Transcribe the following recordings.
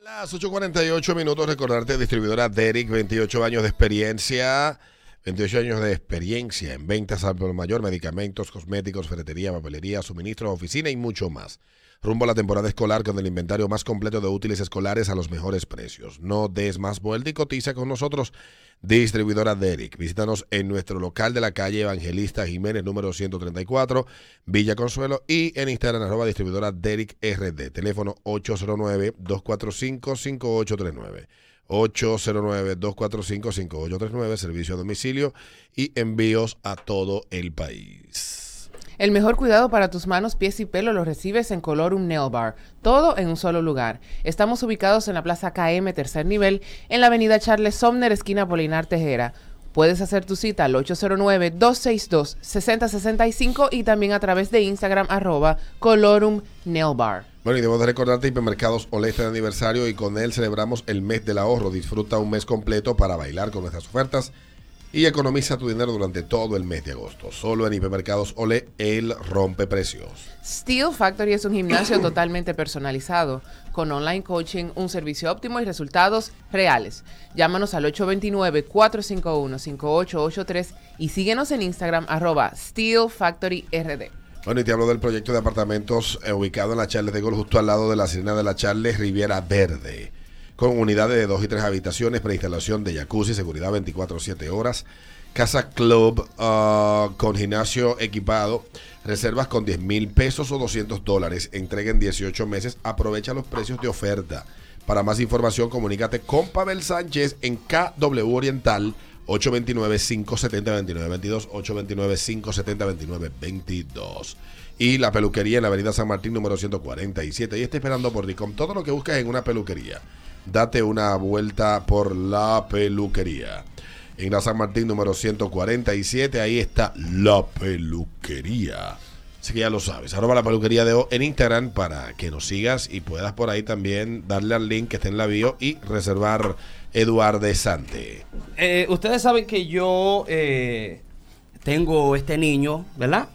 Las 8.48 minutos, recordarte, distribuidora Derek, 28 años de experiencia, 28 años de experiencia en ventas al por mayor, medicamentos, cosméticos, ferretería, papelería, suministros, oficina y mucho más. Rumbo a la temporada escolar con el inventario más completo de útiles escolares a los mejores precios. No des más vuelta y cotiza con nosotros, distribuidora Derek. Visítanos en nuestro local de la calle Evangelista Jiménez, número 134, Villa Consuelo, y en Instagram, arroba distribuidora Derek RD. Teléfono 809-245-5839. 809-245-5839, servicio a domicilio y envíos a todo el país. El mejor cuidado para tus manos, pies y pelo lo recibes en Colorum Nail Bar, todo en un solo lugar. Estamos ubicados en la Plaza KM, tercer nivel, en la avenida Charles Somner, esquina Polinar Tejera. Puedes hacer tu cita al 809-262-6065 y también a través de Instagram arroba Colorum Nail Bar. Bueno, y debemos de recordarte Hipermercados Oleste de aniversario y con él celebramos el mes del ahorro. Disfruta un mes completo para bailar con nuestras ofertas y economiza tu dinero durante todo el mes de agosto. Solo en Hipermercados Ole, el rompe precios. Steel Factory es un gimnasio totalmente personalizado, con online coaching, un servicio óptimo y resultados reales. Llámanos al 829-451-5883 y síguenos en Instagram arroba Steel Factory RD. Bueno, y te hablo del proyecto de apartamentos eh, ubicado en la Charles de Gol, justo al lado de la Sirena de la Charles Riviera Verde. Con unidades de dos y tres habitaciones, preinstalación de jacuzzi, seguridad 24-7 horas, casa club ah, con gimnasio equipado, reservas con 10 mil pesos o 200 dólares, entrega en 18 meses, aprovecha los precios de oferta. Para más información, comunícate con Pavel Sánchez en KW Oriental 829-570-2922, 829-570-2922. Y la peluquería en la avenida San Martín número 147. Y está esperando por ti. Con todo lo que buscas en una peluquería, date una vuelta por la peluquería. En la San Martín número 147, ahí está la peluquería. Así que ya lo sabes. Arroba la peluquería de O en Instagram para que nos sigas y puedas por ahí también darle al link que está en la bio y reservar Eduardo Sante. Eh, ustedes saben que yo eh, tengo este niño, ¿verdad?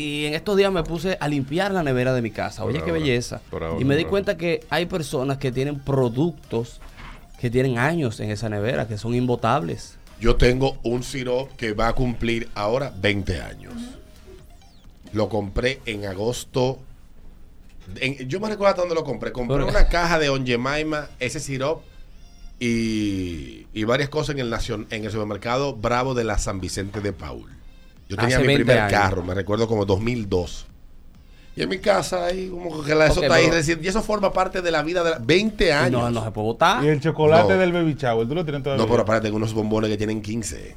Y en estos días me puse a limpiar la nevera de mi casa. Oye, Por qué ahora, belleza. por ahora, y me di cuenta que hay personas que tienen productos que tienen años en esa nevera, que son imbotables. Yo tengo un sirop que va a cumplir ahora 20 años. Lo compré en agosto. en- yo me recuerdo hasta dónde lo compré. Compré una caja de Onjemaima, ese sirop y, y varias cosas en el, nacion- en el supermercado Bravo de la San Vicente de Paul. Yo tenía Hace mi 20 primer años. carro, me recuerdo como 2002. Y en mi casa ahí como que la, eso Ok, está ahí pero- recién- y eso forma parte de la vida de la, 20 Y años. no, no se puede botar. Y el chocolate No. del baby shower, ¿tú lo tienes todavía? No, pero aparte tengo unos bombones que tienen 15.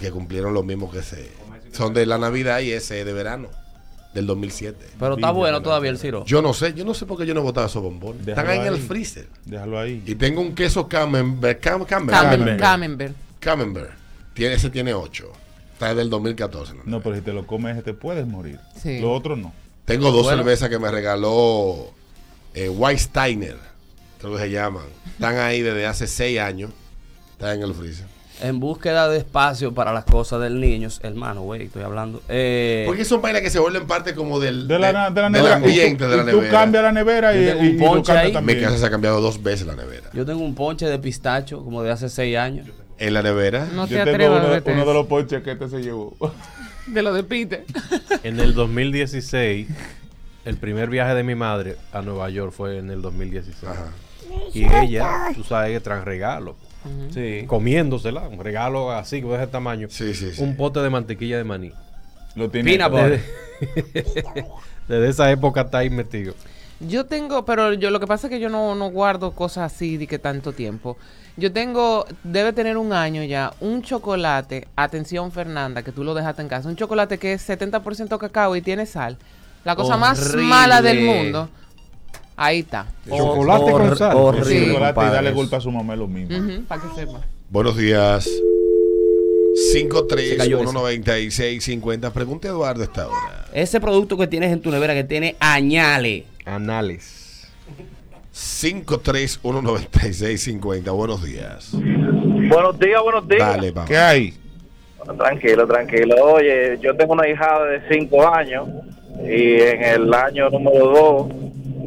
Que cumplieron lo mismo que ese. Son de la Navidad y ese de verano. Del 2007. Pero está bueno todavía el ciro. Yo no sé, yo no sé por qué yo no he botado esos bombones. Déjalo Están ahí en el ahí. freezer. Déjalo ahí. Y tengo un queso camembert. Cam, camembert. Camembert. Camembert. Camembert. Tiene, ese tiene 8. Está del 2014. ¿no? No, pero si te lo comes, te puedes morir. Sí. Lo otro no. Tengo dos Bueno. cervezas que me regaló eh, White Steiner. Creo que se llaman. Están ahí desde hace 6 años. Están en el freezer. En búsqueda de espacio para las cosas del niño, hermano, güey, estoy hablando. Eh, Porque son vainas que se vuelven parte como del, De la, de la del nevera. ambiente Y tú- de la y tú nevera. cambias la nevera y, Yo tengo y- un y tú ponche cambias ahí. Mi también. casa se ha cambiado dos veces la nevera. yo tengo un ponche de pistacho como de hace seis años. En la nevera. No Yo te tengo atrevas uno, de- uno los ponches que este se llevó. de lo de Peter. En el 2016 el primer viaje de mi madre a Nueva York fue en el 2016. Ajá. Y ella, tú sabes que traen regalo. Sí. Comiéndosela, un regalo así, de ese tamaño. Sí, sí, sí. Un pote de mantequilla de maní. Lo tiene Peanut todo. butter. Desde esa época está ahí metido. Yo tengo, pero yo lo que pasa es que yo no, no guardo cosas así de que tanto tiempo. Yo tengo, debe tener un año ya, un chocolate, atención Fernanda, que tú lo dejaste en casa, un chocolate que es 70% cacao y tiene sal. La cosa más mala del mundo. Ahí está. Chocolate con sal. Horrible, Sí. chocolate y darle culpa a su mamá lo mismo. para que sepa. Buenos días. Se cayó 5319650. Pregunte a Eduardo esta hora. Ese producto que tienes en tu nevera que tiene añales. Anales. 5319650. Buenos días. Buenos días, buenos días. Dale, papá. ¿Qué hay? Tranquilo, tranquilo. Oye, yo tengo una hijada de 5 años y en el año número 2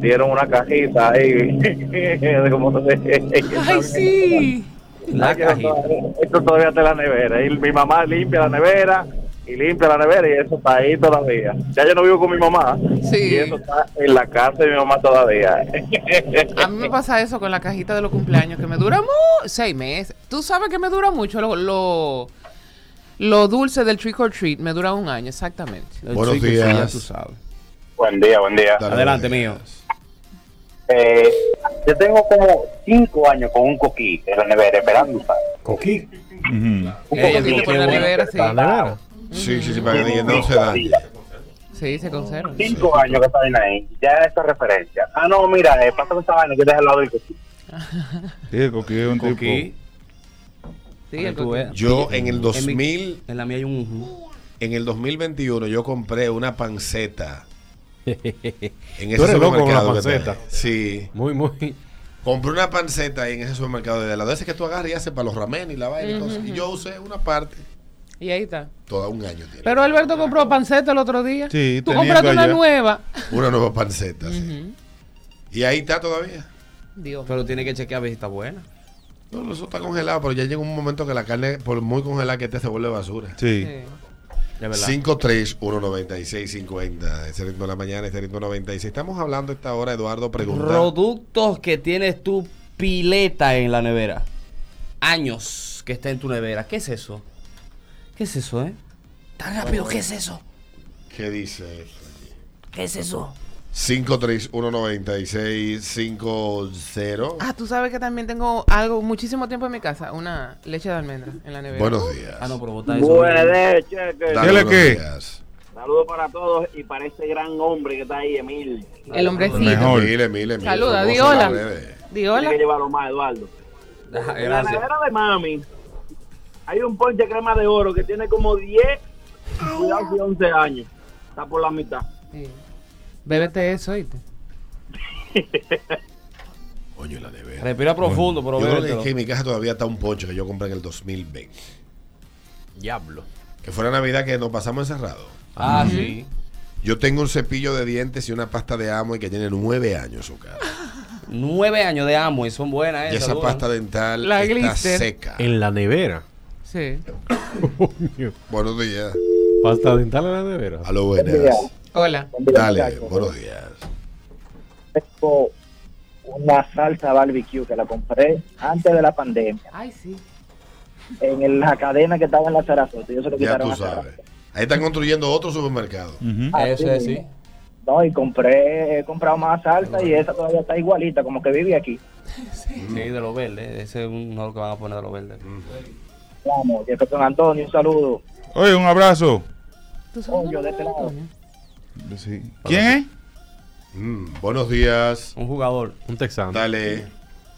dieron una cajita ahí. como. Ay, sí. La cajita. todavía- Esto todavía está en la nevera. Y mi mamá limpia la nevera y limpia la nevera y eso está ahí todavía. Ya yo no vivo con mi mamá Sí. y eso está en la casa de mi mamá todavía. A mí me pasa eso con la cajita de los cumpleaños, que me dura mu seis meses. Tú sabes que me dura mucho lo, lo, lo dulce del trick or treat, me dura un año, exactamente. Los Buenos días. ya tú sabes. buen día, buen día. Dale, Adelante, mío. Eh, yo tengo como 5 años con un coquí en la nevera esperando usar. Coquí. Ujú. Un Ey, coquí bueno. nevera, sí. Sí, sí, sí, para que no se dañe. Sí, se conserva. Cinco años que está en ahí, ya esa referencia. Ah, no, mira, eh, pásame esa vaina que deja al lado del coquí. Sí, el coquí es un Coquí. tipo. Sí, el coquí. Yo en el En mi- 2000, En la mía hay un. ujú. en el 2021, yo compré una panceta. En ese Tú eres loco con la supermercado panceta. Sí. Muy, muy. Compré una panceta ahí en ese supermercado de la ese que tú agarras y haces para los ramen y la vaina y cosas. Y yo usé una parte. Y ahí está. Toda un año tiene. Pero Alberto compró panceta el otro día. Sí, Tú compraste una nueva. Una nueva panceta, sí. Y ahí está todavía. Dios. Pero tiene que chequear a ver si está buena. No, eso está congelado, pero ya llega un momento que la carne, por muy congelada que esté, se vuelve basura. Sí. Sí. De verdad. 5319650, ese ritmo de la mañana, ese ritmo 96. Estamos hablando esta hora, Eduardo, pregunta. Productos que tienes tu pileta en la nevera. Años que está en tu nevera. ¿Qué es eso? ¿Qué es eso, eh? Tan rápido, ¿qué es eso? ¿Qué dice eso? ¿Qué es eso? 5319650. Ah, tú sabes que también tengo algo muchísimo tiempo en mi casa, una leche de almendra en la nevera. Buenos días. Ah, no, pero botar eso. Buenas noches. Dale, ¿Dile buenos qué? días. Saludos para todos y para ese gran hombre que está ahí, Emil. El hombrecito. Mejor. Mire, mire, mire. Saluda, di hola. Di Tiene hola. que llevarlo más, Eduardo. En la nevera de mami hay un ponche crema de oro que tiene como 10, cuidado si 11 años. Está por la mitad. Sí. Bébete eso, ¿oíste? Coño, la nevera. Respira profundo, pero Yo creo que, en mi casa todavía está un poncho que yo compré en el 2020. Diablo. Que fue la Navidad que nos pasamos encerrados. Ah, sí. Yo tengo un cepillo de dientes y una pasta de amo y que tiene nueve años su casa. Nueve años de amo y son buenas Y esas. esa pasta dental La está glister. seca. En la nevera. Sí. Buenos días. Pasta dental en la nevera. A lo buenas. Hola. Dale, buenos días. Tengo una salsa barbecue que la compré antes de la pandemia Ay, sí. en el- la cadena que estaba en la Sarasota. Yo se lo Ya quitaron tú sabes. Ahí están construyendo otro supermercado. Así Eso es, sí. No, y compré, he comprado más salsa y esa todavía está igualita, como que vive aquí. Sí, de los verdes. Ese es uno que van a poner de los verdes. Vamos, Jefferson Antonio, un saludo. Oye, un abrazo. ¿Tú sabes Oye, dónde de este lado. Antonio? Sí. ¿Quién es? Mm, buenos días. Un jugador. Un texano. Dale.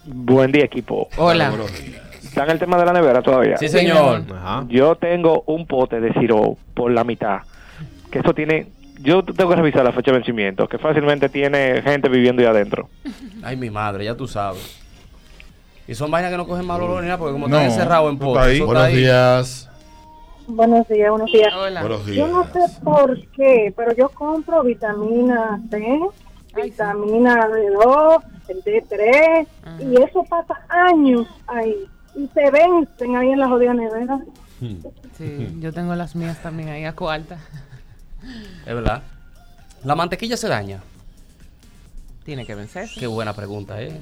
Buen día, equipo. Dale, Hola. buenos días. ¿Están el tema de la nevera todavía? Sí, señor. Ajá. Yo tengo un pote de siro por la mitad. Que eso tiene. Yo tengo que revisar la fecha de vencimiento, que fácilmente tiene gente viviendo ahí adentro. Ay, mi madre, ya tú sabes. Y son vainas que no cogen mal olor ni nada, porque como No, están encerrados en eso Buenos ahí. días. Buenos días, buenos días. Hola. Buenos días. Yo no sé por qué, pero yo compro vitamina C, Ay, sí. vitamina D2, el D3, y eso pasa años ahí. Y se vencen ahí en la jodida nevera. Sí, yo tengo las mías también ahí a cuarta. Es verdad. La mantequilla se daña. Tiene que vencerse. Qué buena pregunta, ¿eh?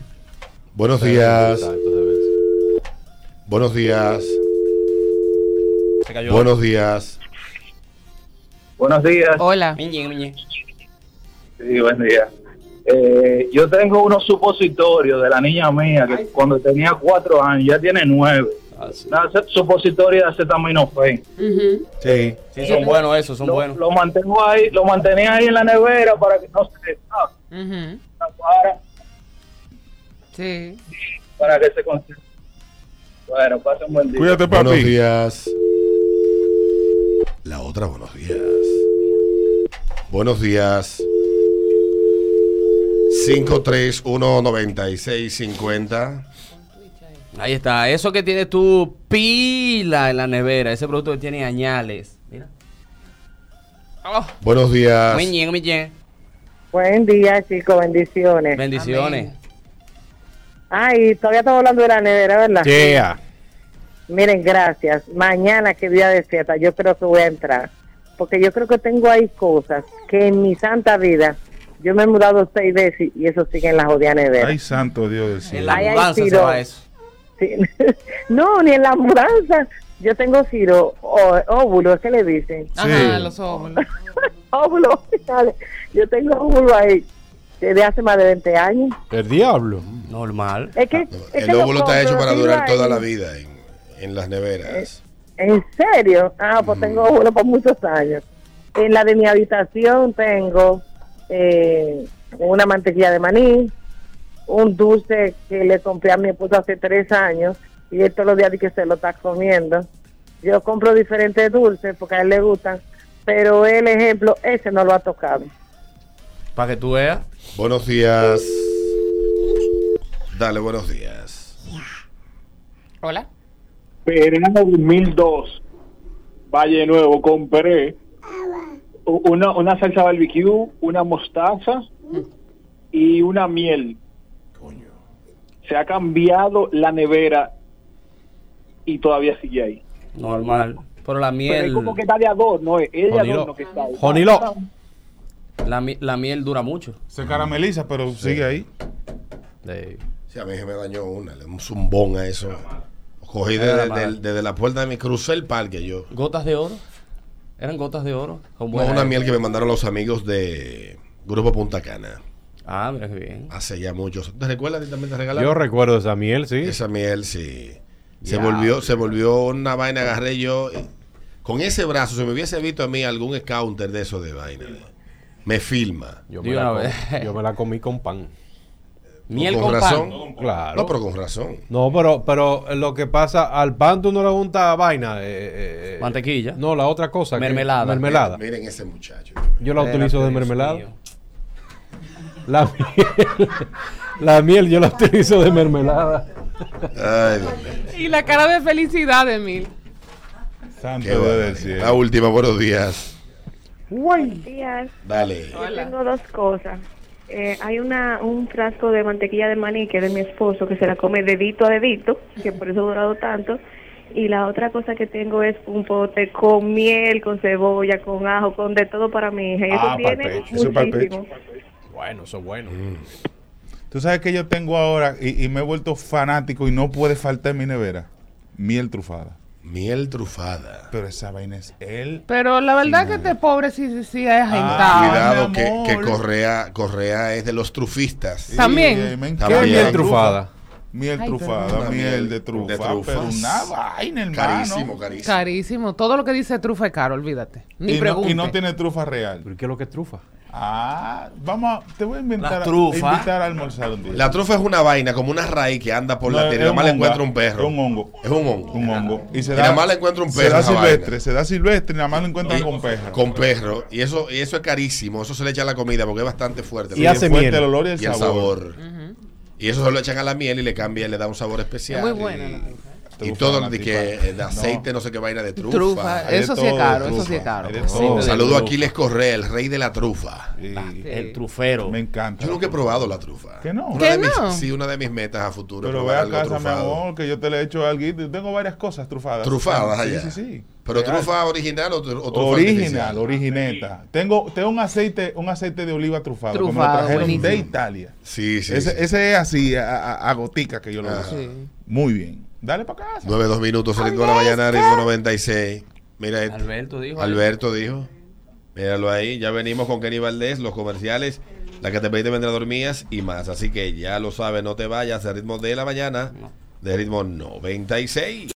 Buenos días. Buenos días. Buenos días. Buenos días. Hola. Sí, buen día. Eh, yo tengo unos supositorios de la niña mía que cuando tenía cuatro años ya tiene nueve. Ah, sí. Una de acetaminofén. Sí. Sí, son buenos esos, son Lo, buenos. lo mantengo ahí, lo mantenía ahí en la nevera para que no se para, Sí. para que se conserve. Bueno, pasen buen día. Cuídate, Buenos papi. días. La otra, buenos días. Buenos días. 5319650. Ahí está. Eso que tienes tú pila en la nevera. Ese producto que tiene añales. Mira. Oh, Buenos días. miñe, miñe. Buen día, chicos, bendiciones. Bendiciones. Ay, todavía estamos hablando de la nevera, ¿verdad? Yeah. Miren, gracias. Mañana, que día de fiesta, yo creo que voy a entrar. Porque yo creo que tengo ahí cosas que en mi santa vida, yo me he mudado seis veces y eso sigue en la jodida nevera. Ay, santo Dios del En cielo. la Ay, ay, mudanza se va eso. Sí. no, ni en la mudanza. Yo tengo Ciro, ó- óvulo, es que le dicen. Ajá, los óvulos. óvulo, dale. yo tengo óvulo ahí desde hace más de 20 años. El diablo. Normal. Es que, es El óvulo está hecho para durar toda ahí. la vida en, en las neveras. ¿En serio? Ah, pues tengo óvulo por muchos años. En la de mi habitación tengo eh, una mantequilla de maní, un dulce que le compré a mi esposo hace tres años y él todos los días dice que se lo está comiendo. Yo compro diferentes dulces porque a él le gustan, pero el ejemplo, ese no lo ha tocado. Para que tú veas. Buenos días. Dale, buenos días. Hola. Verano 2002, Valle Nuevo, compré una, una salsa barbecue, una mostaza y una miel. Se ha cambiado la nevera y todavía sigue ahí. Normal. Pero la Pero miel. es como que está de adorno, es es de Jonilo. adorno que está ahí. Jonilo. La, mi- la miel dura mucho. Se carameliza, pero sigue ahí. Sí. Sí, a mí se me dañó una, le un zumbón a eso. Cogí desde, la puerta de mi crucé el parque yo. ¿Gotas de oro? ¿Eran gotas de oro? No, una miel que me mandaron los amigos de Grupo Punta Cana. Ah, mira qué bien. Hace ya muchos. ¿Te recuerdas? que también te regalaron? Yo recuerdo esa miel, sí. Esa miel, sí. Se Ya. volvió, se volvió una vaina, agarré yo. eh, Con ese brazo, si me hubiese visto a mí algún counter de eso de vaina, me filma. Yo me, la yo me la comí con pan. Miel con con, razón. pan. Claro. No, pero con razón. No, pero, pero lo que pasa, al pan tú no le untas vaina. eh, eh, Mantequilla. No, la otra cosa. que- Mermelada. mermelada. Miren, miren ese muchacho. Yo la utilizo de mermelada. mío. La miel, la miel yo la utilizo de mermelada. Ay, Dios mío. Y la cara de felicidad de Mil. Santo cielo. La última, buenos días. Buenos días. Dale. Yo tengo dos cosas. Eh, hay una un frasco de mantequilla de maní que es de mi esposo que se la come dedito a dedito, que por eso ha durado tanto. Y la otra cosa que tengo es un pote con miel, con cebolla, con ajo, con de todo para mi hija. Y eso Ah, tiene pecho, eso pa'l muchísimo. Bueno, eso es bueno. Tú sabes que yo tengo ahora y, y me he vuelto fanático y no puede faltar en mi nevera. Miel trufada. Miel trufada. Pero esa vaina es él. Pero la verdad que este pobre sí, sí, sí es Ah, agentado. Cuidado mi que, que Correa, Correa es de los trufistas. También. me ¿Qué es miel trufada? Miel Ay, trufada, miel de trufa. de trufas. Pero una vaina, hermano. Carísimo, carísimo. Carísimo. Todo lo que dice trufa es caro, olvídate. Ni Y no, y no tiene trufa real. ¿Pero qué es lo que es trufa? Ah, vamos a, te voy a inventar La trufa. invitar a almorzar un día. La trufa es una vaina, como una raíz que anda por No, la tierra. Nada más le encuentra un perro. es un hongo. Es un hongo. un hongo. Y se Y da, nada más le encuentra un se perro da esa silvestre, vaina. se da silvestre y nada más lo encuentran Y- con perro. Con perro. Y eso, y eso es carísimo. Eso se le echa a la comida porque es bastante fuerte. Y ¿no? hace fuerte miel. el olor y el Y el sabor. sabor. Y eso se lo echan a la miel y le cambia, le da un sabor especial. Muy y- buena la Y, Trufa, todo de, que, eh, de aceite, no. sé qué vaina de trufa. Trufa. De Eso sí es todo, caro, trufa. eso sí es caro. Sí, todo. de Saludo a. Aquiles Correa, el rey de la trufa. Sí. El trufero. Me encanta. Yo nunca he probado la trufa. ¿Que no? Una ¿Que de mis- no? sí, una de mis metas a futuro. es Pero ve a casa, mi amor, que yo te le he hecho algo. Tengo varias cosas trufadas. Trufadas sí, allá. Sí, sí, Pero Pero real. trufa original o, tru- o trufa Original, artificial? origineta. Tengo, tengo un aceite, un aceite de oliva trufado, que me lo Trufado, trajeron de. Italia. Sí, sí. ese, sí. ese es así, a, a- a gotica que yo lo Ah. uso. Sí. Muy bien. Dale para casa. 9, 2 minutos, ritmo de la mañana, ritmo 96. Mira, esto. Alberto dijo. Alberto dijo. Míralo ahí. Ya venimos con Kenny Valdés, los comerciales, la que te pediste vendrá dormías y más. Así que ya lo sabes, no te vayas. El ritmo de la mañana, de ritmo 96.